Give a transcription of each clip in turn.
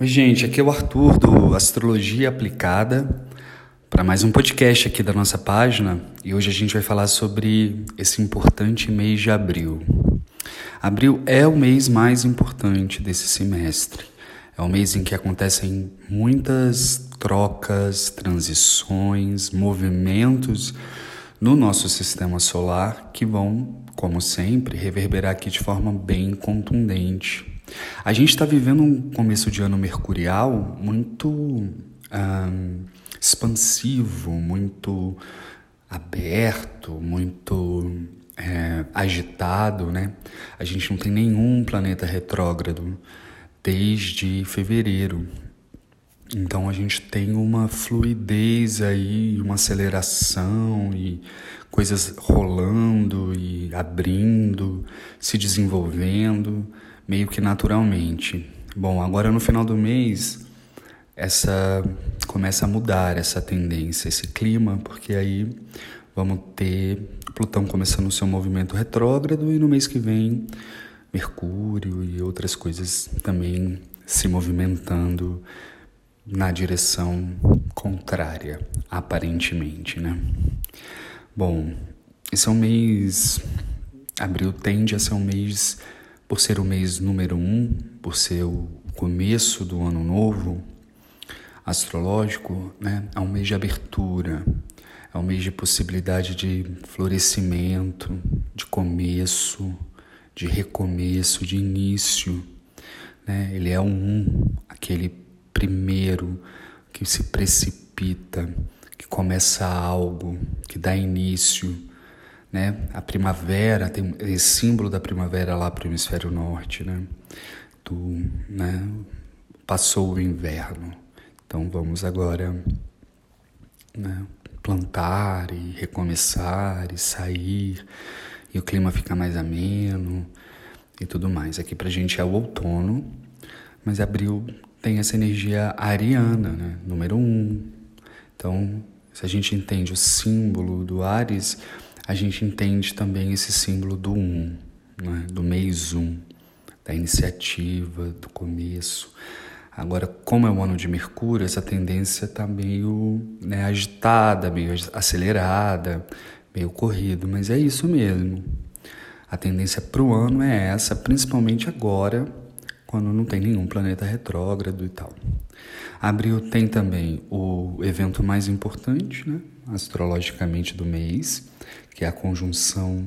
Oi, gente, aqui é o Arthur do Astrologia Aplicada para mais um podcast aqui da nossa página e hoje a gente vai falar sobre esse importante mês de abril. Abril é o mês mais importante desse semestre. É o mês em que acontecem muitas trocas, transições, movimentos no nosso sistema solar que vão, como sempre, reverberar aqui de forma bem contundente a gente está vivendo um começo de ano mercurial muito um, expansivo, muito aberto, muito é, agitado, né? A gente não tem nenhum planeta retrógrado desde fevereiro. Então a gente tem uma fluidez aí, uma aceleração e coisas rolando e abrindo, se desenvolvendo meio que naturalmente. Bom, agora no final do mês essa começa a mudar essa tendência, esse clima, porque aí vamos ter Plutão começando o seu movimento retrógrado e no mês que vem Mercúrio e outras coisas também se movimentando na direção contrária, aparentemente, né? Bom, esse é um mês abril tende a ser um mês por ser o mês número um, por ser o começo do ano novo astrológico, né, é um mês de abertura, é um mês de possibilidade de florescimento, de começo, de recomeço, de início. Né? Ele é um, aquele primeiro que se precipita, que começa algo, que dá início né? A primavera tem esse símbolo da primavera lá para o hemisfério norte, né? Do, né? Passou o inverno, então vamos agora, né? Plantar e recomeçar e sair e o clima fica mais ameno e tudo mais. Aqui para a gente é o outono, mas abril tem essa energia ariana, né? Número um. Então, se a gente entende o símbolo do Ares a gente entende também esse símbolo do um, né? do mês um, da iniciativa, do começo. Agora, como é o ano de Mercúrio, essa tendência está meio né, agitada, meio acelerada, meio corrido, mas é isso mesmo. A tendência para o ano é essa, principalmente agora, quando não tem nenhum planeta retrógrado e tal. Abril tem também o evento mais importante, né, astrologicamente do mês, que é a conjunção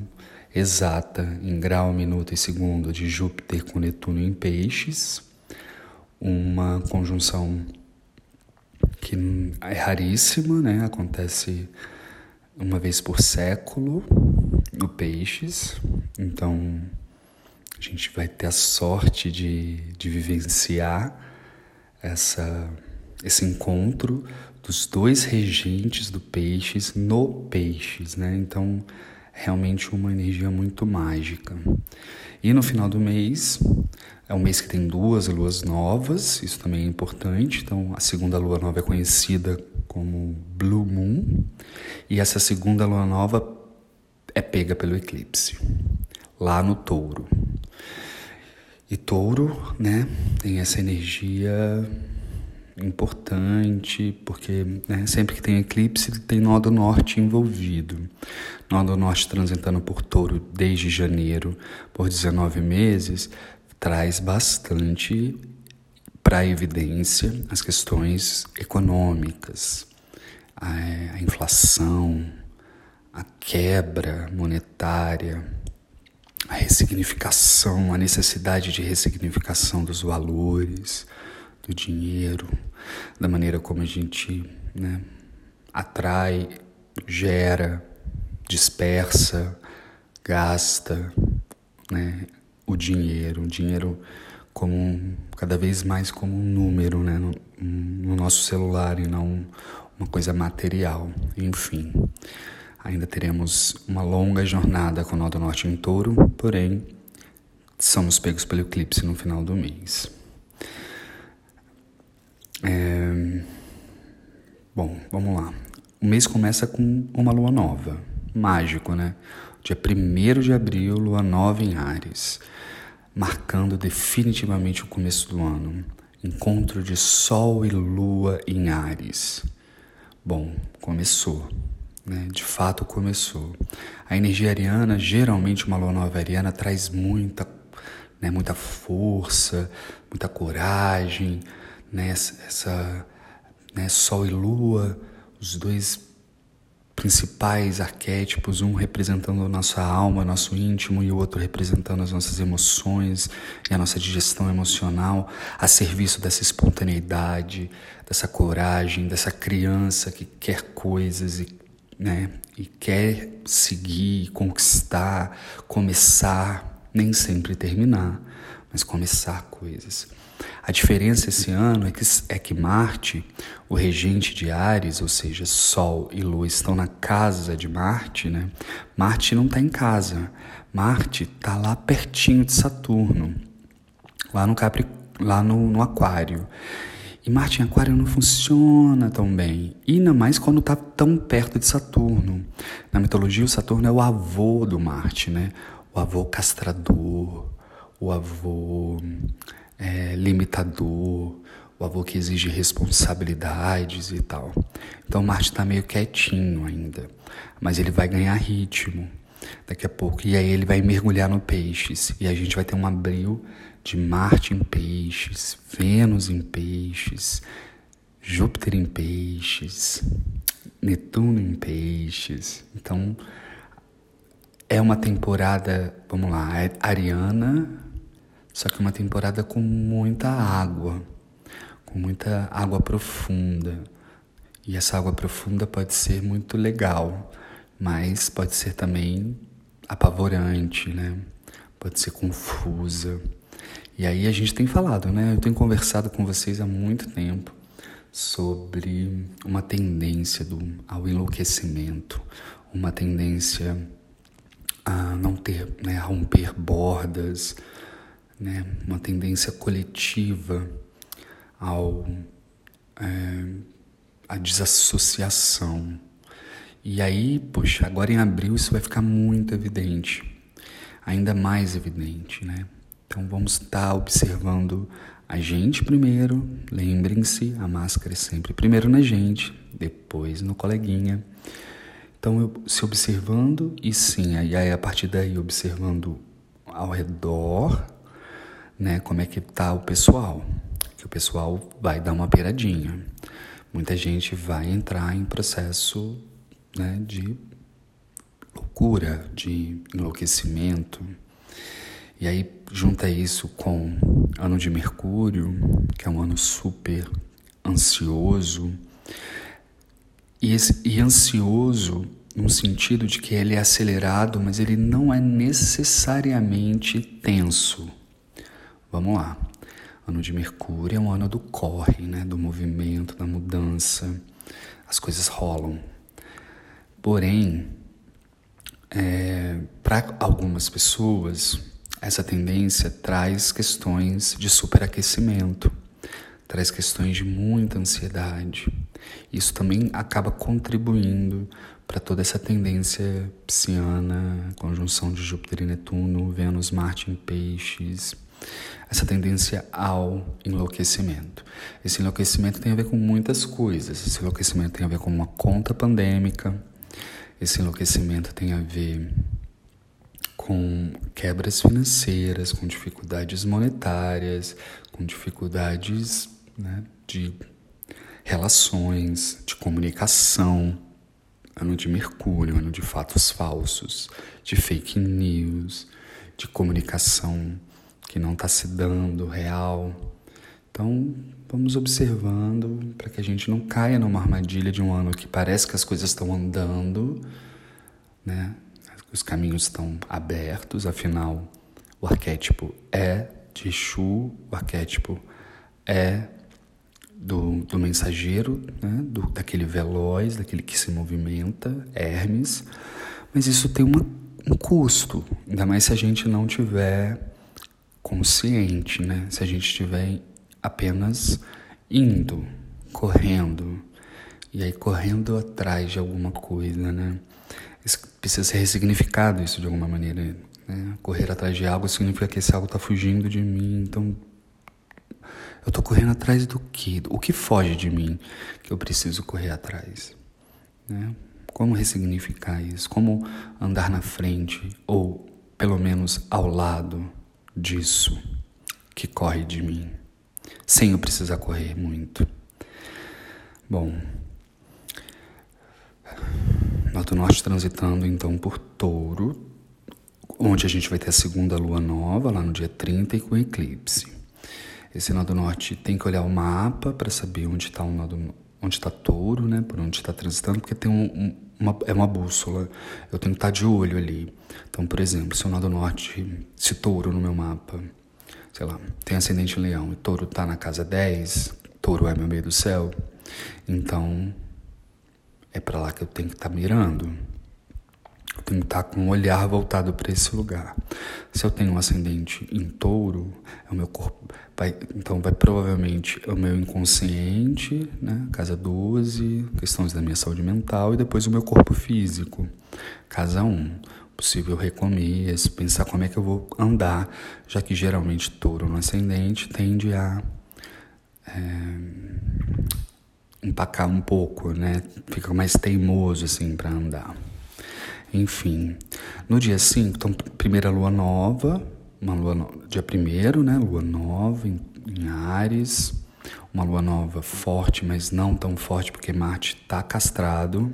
exata em grau, minuto e segundo de Júpiter com Netuno em Peixes, uma conjunção que é raríssima, né? Acontece uma vez por século no Peixes, então a gente vai ter a sorte de, de vivenciar essa, esse encontro dos dois regentes do Peixes no Peixes, né? Então, realmente uma energia muito mágica. E no final do mês, é um mês que tem duas luas novas, isso também é importante. Então, a segunda lua nova é conhecida como Blue Moon, e essa segunda lua nova é pega pelo eclipse, lá no Touro. E Touro, né, tem essa energia importante, porque né, sempre que tem eclipse tem nó do norte envolvido. Nó do norte transitando por touro desde janeiro por 19 meses traz bastante para evidência as questões econômicas, a, a inflação, a quebra monetária, a ressignificação, a necessidade de ressignificação dos valores do dinheiro, da maneira como a gente né, atrai, gera, dispersa, gasta né, o dinheiro, o dinheiro como cada vez mais como um número né, no, no nosso celular e não uma coisa material. Enfim, ainda teremos uma longa jornada com o Norte em Touro, porém somos pegos pelo eclipse no final do mês. É... Bom, vamos lá. O mês começa com uma lua nova. Mágico, né? Dia 1 de abril, lua nova em Ares, marcando definitivamente o começo do ano. encontro de Sol e Lua em Ares. Bom, começou, né? De fato começou. A energia ariana, geralmente uma lua nova ariana traz muita, né, muita força, muita coragem, né? Essa, né, Sol e Lua, os dois principais arquétipos, um representando a nossa alma, nosso íntimo, e o outro representando as nossas emoções e a nossa digestão emocional, a serviço dessa espontaneidade, dessa coragem, dessa criança que quer coisas e, né, e quer seguir, conquistar, começar, nem sempre terminar, mas começar coisas. A diferença esse ano é que, é que Marte, o regente de Ares, ou seja, Sol e Lua estão na casa de Marte, né? Marte não está em casa. Marte está lá pertinho de Saturno, lá no, Capri, lá no, no Aquário. E Marte em Aquário não funciona tão bem, e ainda mais quando está tão perto de Saturno. Na mitologia, o Saturno é o avô do Marte, né? O avô castrador, o avô é, limitador, o avô que exige responsabilidades e tal. Então Marte está meio quietinho ainda, mas ele vai ganhar ritmo daqui a pouco. E aí ele vai mergulhar no peixes. E a gente vai ter um abril de Marte em peixes, Vênus em peixes, Júpiter em peixes, Netuno em peixes. Então é uma temporada, vamos lá, é ariana só que uma temporada com muita água, com muita água profunda. E essa água profunda pode ser muito legal, mas pode ser também apavorante, né? Pode ser confusa. E aí a gente tem falado, né? Eu tenho conversado com vocês há muito tempo sobre uma tendência do, ao enlouquecimento, uma tendência a não ter, né, a romper bordas, né, uma tendência coletiva ao é, a desassociação. E aí, poxa, agora em abril isso vai ficar muito evidente, ainda mais evidente, né? Então vamos estar observando a gente primeiro, lembrem-se, a máscara é sempre primeiro na gente, depois no coleguinha. Então eu, se observando e sim, aí a partir daí observando ao redor né, como é que tá o pessoal. Que o pessoal vai dar uma peiradinha. Muita gente vai entrar em processo né, de loucura, de enlouquecimento. E aí junta isso com ano de Mercúrio, que é um ano super ansioso. E, esse, e ansioso no sentido de que ele é acelerado, mas ele não é necessariamente tenso. Vamos lá. Ano de Mercúrio é um ano do corre, né? do movimento, da mudança. As coisas rolam. Porém, é, para algumas pessoas, essa tendência traz questões de superaquecimento, traz questões de muita ansiedade. Isso também acaba contribuindo para toda essa tendência psiana, conjunção de Júpiter e Netuno, Vênus, Marte em Peixes essa tendência ao enlouquecimento. Esse enlouquecimento tem a ver com muitas coisas. Esse enlouquecimento tem a ver com uma conta pandêmica, esse enlouquecimento tem a ver com quebras financeiras, com dificuldades monetárias, com dificuldades né, de relações, de comunicação. Ano de Mercúrio, ano de fatos falsos, de fake news, de comunicação que não está se dando real. Então, vamos observando para que a gente não caia numa armadilha de um ano que parece que as coisas estão andando, né? Os caminhos estão abertos, afinal, o arquétipo é de Exu, o arquétipo é do, do mensageiro, né? do, daquele veloz, daquele que se movimenta, Hermes, mas isso tem uma, um custo, ainda mais se a gente não tiver consciente, né? Se a gente estiver apenas indo, correndo, e aí correndo atrás de alguma coisa, né? Precisa ser ressignificado isso de alguma maneira, né? Correr atrás de algo significa que esse algo está fugindo de mim, então Eu tô correndo atrás do quê? O que foge de mim que eu preciso correr atrás? Né? Como ressignificar isso? Como andar na frente ou pelo menos ao lado disso que corre de mim, sem eu precisar correr muito? Bom, Norte Norte transitando então por Touro, onde a gente vai ter a segunda lua nova, lá no dia 30 e com eclipse. Esse nó do norte tem que olhar o mapa para saber onde está o nó do, onde está touro, né? Por onde está transitando, porque tem um, um, uma, é uma bússola. Eu tenho que estar tá de olho ali. Então, por exemplo, se o nó do norte, se touro no meu mapa, sei lá, tem ascendente leão e touro está na casa 10, touro é meu meio do céu, então é para lá que eu tenho que estar tá mirando. Eu tenho que estar com um olhar voltado para esse lugar. Se eu tenho um ascendente em touro, é o meu corpo. Vai, então, vai provavelmente o meu inconsciente, né? casa 12, questões da minha saúde mental, e depois o meu corpo físico, casa 1. Possível recomeço, pensar como é que eu vou andar, já que geralmente touro no ascendente tende a. É, empacar um pouco, né? Fica mais teimoso assim para andar. Enfim, no dia 5, então, primeira lua nova, uma lua no... dia primeiro, né? Lua nova em, em Ares, uma lua nova forte, mas não tão forte porque Marte está castrado.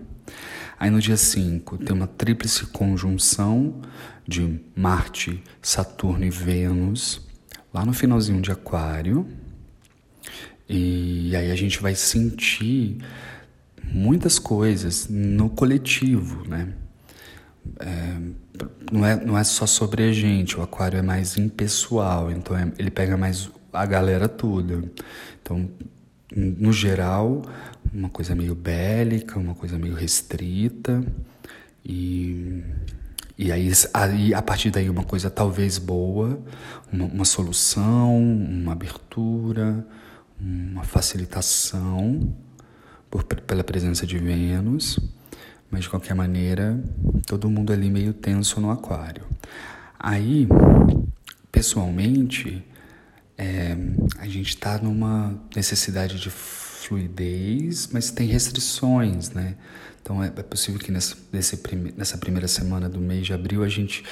Aí no dia 5 tem uma tríplice conjunção de Marte, Saturno e Vênus, lá no finalzinho de Aquário. E aí a gente vai sentir muitas coisas no coletivo, né? é, não, é, não é só sobre a gente, o aquário é mais impessoal, então é, ele pega mais a galera toda. Então, no geral, uma coisa meio bélica, uma coisa meio restrita, e, e aí, aí a partir daí uma coisa talvez boa, uma, uma solução, uma abertura, uma facilitação por, pela presença de Vênus. Mas de qualquer maneira, todo mundo ali meio tenso no aquário. Aí, pessoalmente, é, a gente está numa necessidade de fluidez, mas tem restrições, né? Então é, é possível que nessa, nesse, nessa primeira semana do mês de abril a gente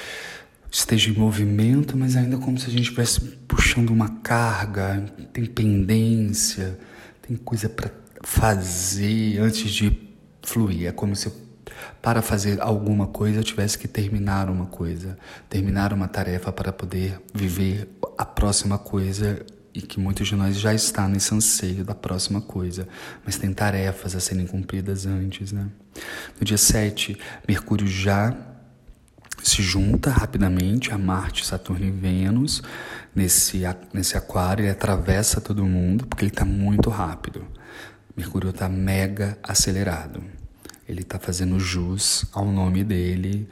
esteja em movimento, mas ainda como se a gente estivesse puxando uma carga, tem pendência, tem coisa para fazer antes de fluir. É como se para fazer alguma coisa, eu tivesse que terminar uma coisa, terminar uma tarefa para poder viver a próxima coisa e que muitos de nós já está nesse anseio da próxima coisa, mas tem tarefas a serem cumpridas antes, né? No dia 7, Mercúrio já se junta rapidamente a Marte, Saturno e Vênus nesse, nesse aquário, ele atravessa todo mundo porque ele está muito rápido. Mercúrio está mega acelerado. Ele está fazendo jus ao nome dele.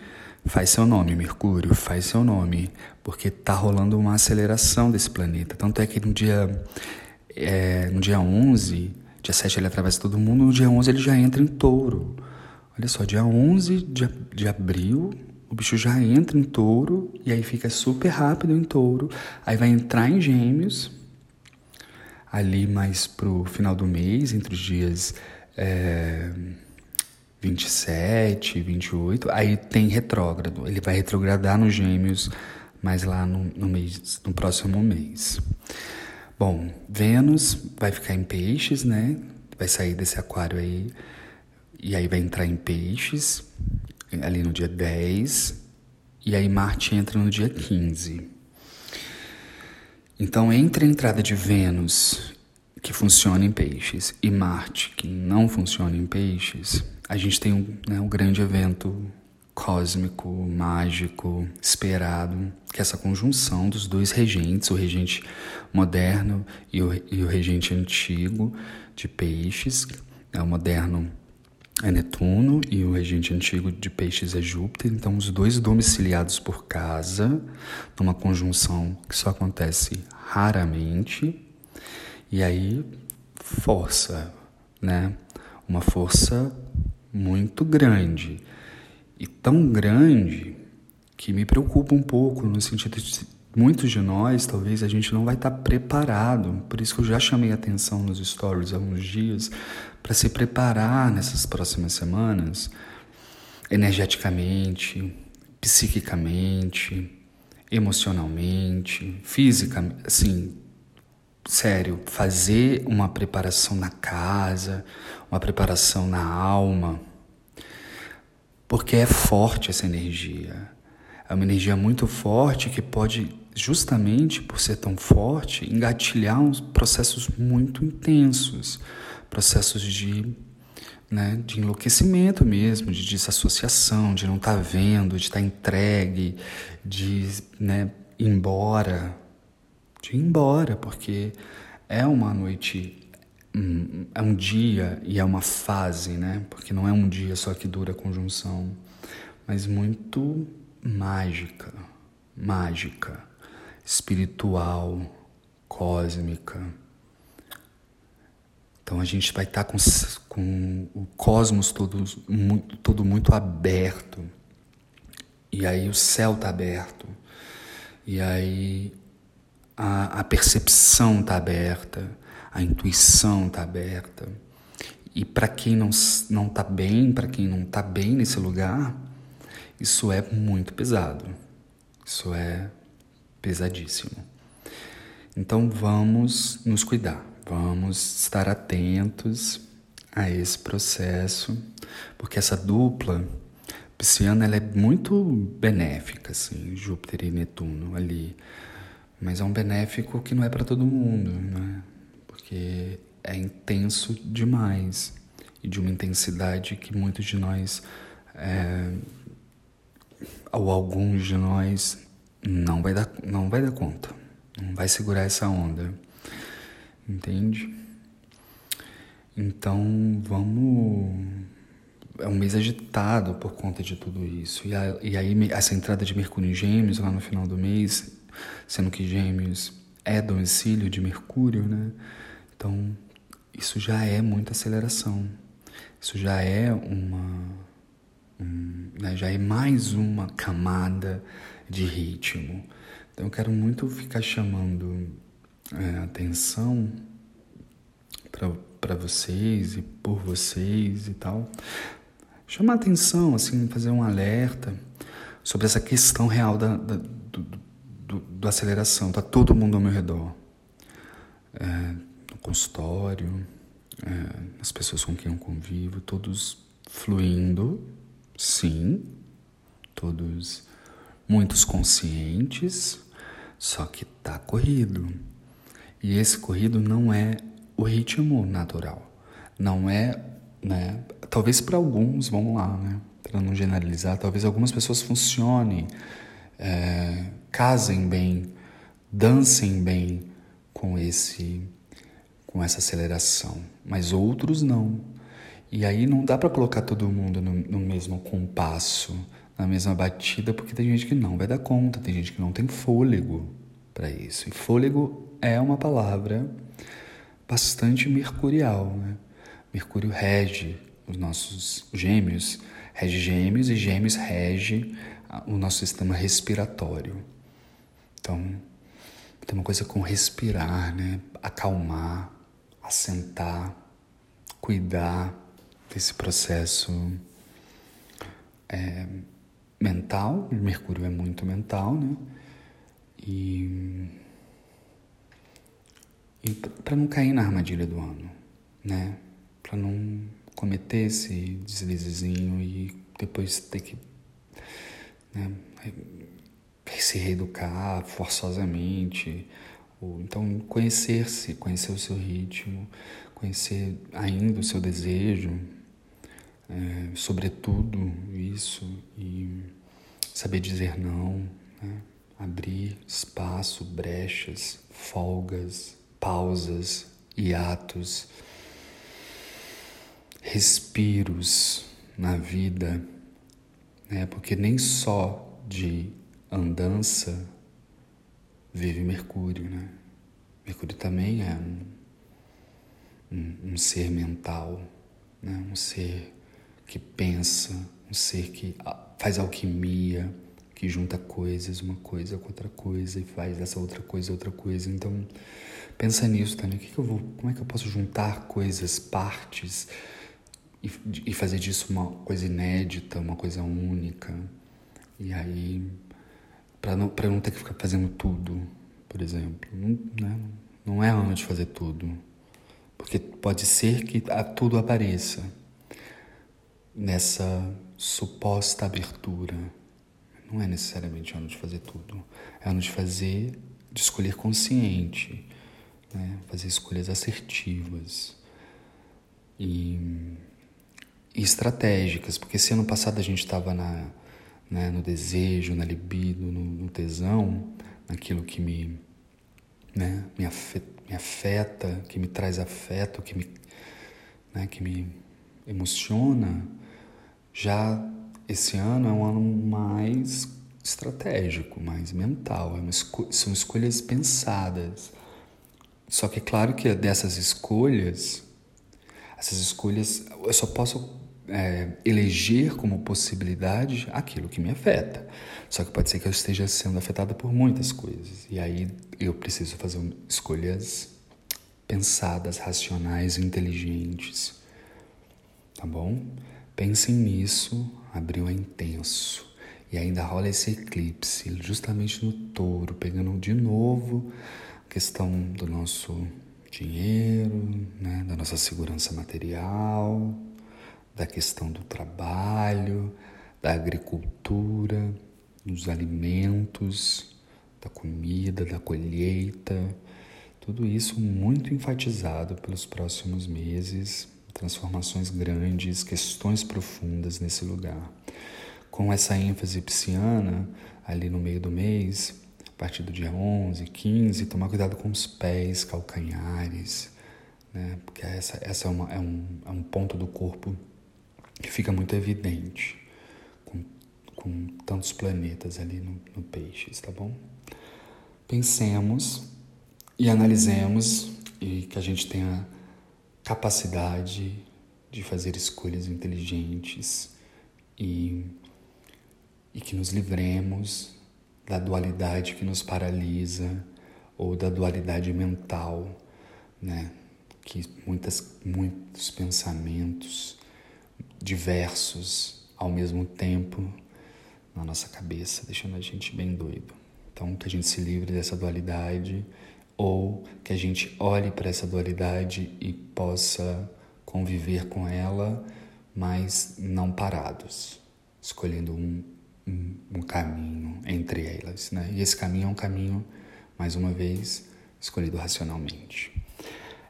Faz seu nome, Mercúrio, faz seu nome, porque está rolando uma aceleração desse planeta. Tanto é que no dia, é, no dia 11, dia 7 ele atravessa todo mundo, no dia 11 ele já entra em touro. Olha só, dia 11 de, de abril, o bicho já entra em touro e aí fica super rápido em touro. Aí vai entrar em gêmeos, ali mais pro final do mês, entre os dias. É, 27, 28, aí tem retrógrado. Ele vai retrogradar nos gêmeos, mas lá no, no, mês, no próximo mês. Bom, Vênus vai ficar em peixes, né? Vai sair desse aquário aí, e aí vai entrar em peixes, ali no dia 10, e aí Marte entra no dia 15. Então, entre a entrada de Vênus, que funciona em peixes, e Marte, que não funciona em peixes, a gente tem um, né, um grande evento cósmico, mágico, esperado, que é essa conjunção dos dois regentes, o regente moderno e o, e o regente antigo de peixes. É, o moderno é Netuno e o regente antigo de peixes é Júpiter. Então, os dois domiciliados por casa, numa conjunção que só acontece raramente. E aí, força, né? Uma força muito grande. E tão grande que me preocupa um pouco no sentido de muitos de nós, talvez a gente não vai estar preparado. Por isso que eu já chamei atenção nos stories há uns dias para se preparar nessas próximas semanas, energeticamente, psiquicamente, emocionalmente, fisicamente, assim, sério, fazer uma preparação na casa, uma preparação na alma, porque é forte essa energia. É uma energia muito forte que pode, justamente por ser tão forte, engatilhar uns processos muito intensos processos de, né, de enlouquecimento mesmo, de desassociação, de não estar tá vendo, de estar tá entregue, de né, ir embora, de ir embora, porque é uma noite é um dia e é uma fase, né? Porque não é um dia só que dura a conjunção, mas muito mágica, mágica, espiritual, cósmica. Então a gente vai estar com, com o cosmos todo muito, todo muito aberto. E aí o céu está aberto. E aí a, a percepção está aberta, a intuição está aberta. E para quem não está bem, para quem não está bem nesse lugar, isso é muito pesado. Isso é pesadíssimo. Então vamos nos cuidar, vamos estar atentos a esse processo, porque essa dupla pisciana ela é muito benéfica, assim, Júpiter e Netuno ali. Mas é um benéfico que não é para todo mundo, né? Porque é intenso demais e de uma intensidade que muitos de nós é, ou alguns de nós não vai dar, não vai dar conta, não vai segurar essa onda, entende? Então vamos. É um mês agitado por conta de tudo isso. E, a, e aí, essa entrada de Mercúrio em Gêmeos lá no final do mês, sendo que Gêmeos é domicílio de Mercúrio, né? Então, isso já é muita aceleração. Isso já é uma um, né, já é mais uma camada de ritmo. Então eu quero muito ficar chamando é, atenção para vocês e por vocês e tal. Chamar atenção, assim, fazer um alerta sobre essa questão real da, da do, do, do, aceleração. Tá todo mundo ao meu redor. É, no consultório, é, as pessoas com quem eu convivo, todos fluindo Sim, todos muitos conscientes, só que tá corrido. E esse corrido não é o ritmo natural. Não é, né? Talvez para alguns, vamos lá, né? Para não generalizar, talvez algumas pessoas funcionem, é, casem bem, dancem bem com esse, com essa aceleração, mas outros não. E aí não dá para colocar todo mundo no, no, mesmo compasso, na mesma batida, porque tem gente que não vai dar conta, tem gente que não tem fôlego para isso. E fôlego é uma palavra bastante mercurial, né? Mercúrio rege os nossos gêmeos, rege gêmeos e gêmeos rege o nosso sistema respiratório. Então, tem uma coisa com respirar, né? Acalmar, assentar, cuidar desse processo é, mental, Mercúrio é muito mental, né? E, e para não cair na armadilha do ano, né? Para não cometer esse deslizezinho e depois ter que né, se reeducar forçosamente. Então, conhecer-se, conhecer o seu ritmo, conhecer ainda o seu desejo, é, sobretudo isso, e saber dizer não, né? abrir espaço, brechas, folgas, pausas, hiatos, respiros na vida, né? porque nem só de andança vive Mercúrio, né? Mercúrio também é um, um, um ser mental, né? um ser que pensa, um ser que faz alquimia, que junta coisas, uma coisa com outra coisa, e faz essa outra coisa outra coisa. Então, pensa nisso, Tânia. O que, que eu vou, como é que eu posso juntar coisas, partes, e, e fazer disso uma coisa inédita, uma coisa única? E aí, para não, não ter que ficar fazendo tudo, por exemplo. Não, né? não é ano de fazer tudo. Porque pode ser que tudo apareça nessa suposta abertura. Não é necessariamente ano de fazer tudo. É ano de fazer, de escolher consciente, né? fazer escolhas assertivas e, e estratégicas. Porque se ano passado a gente estava na, né, no desejo, na libido, no, no tesão, naquilo que me, né, me, afeta, me afeta, que me traz afeto, que me, né, que me emociona, já esse ano é um ano mais estratégico, mais mental, é esco são escolhas pensadas. Só que é claro que dessas escolhas, essas escolhas eu só posso é, eleger como possibilidade aquilo que me afeta. Só que pode ser que eu esteja sendo afetada por muitas coisas. E aí eu preciso fazer escolhas pensadas, racionais, inteligentes. Tá bom? Pensem nisso, abril é intenso. E ainda rola esse eclipse, justamente no touro, pegando de novo a questão do nosso dinheiro, né, da nossa segurança material, da questão do trabalho, da agricultura, dos alimentos, da comida, da colheita, tudo isso muito enfatizado pelos próximos meses, transformações grandes, questões profundas nesse lugar. Com essa ênfase pisciana, ali no meio do mês, a partir do dia 11, 15, tomar cuidado com os pés, calcanhares, né? porque essa, essa é, uma, é, um, é um ponto do corpo que fica muito evidente com, com tantos planetas ali no, no peixes, tá bom? Pensemos e analisemos e que a gente tenha capacidade de fazer escolhas inteligentes e, e que nos livremos da dualidade que nos paralisa ou da dualidade mental, né? Que muitas, muitos pensamentos diversos ao mesmo tempo na nossa cabeça, deixando a gente bem doido. Então, que a gente se livre dessa dualidade ou que a gente olhe para essa dualidade e possa conviver com ela, mas não parados, escolhendo um, um, um caminho entre elas. Né? E esse caminho é um caminho, mais uma vez, escolhido racionalmente.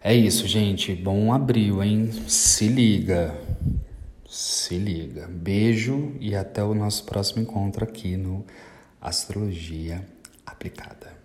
É isso, gente. Bom abril, hein? Se liga. Se liga. Beijo e até o nosso próximo encontro aqui no Astrologia Aplicada.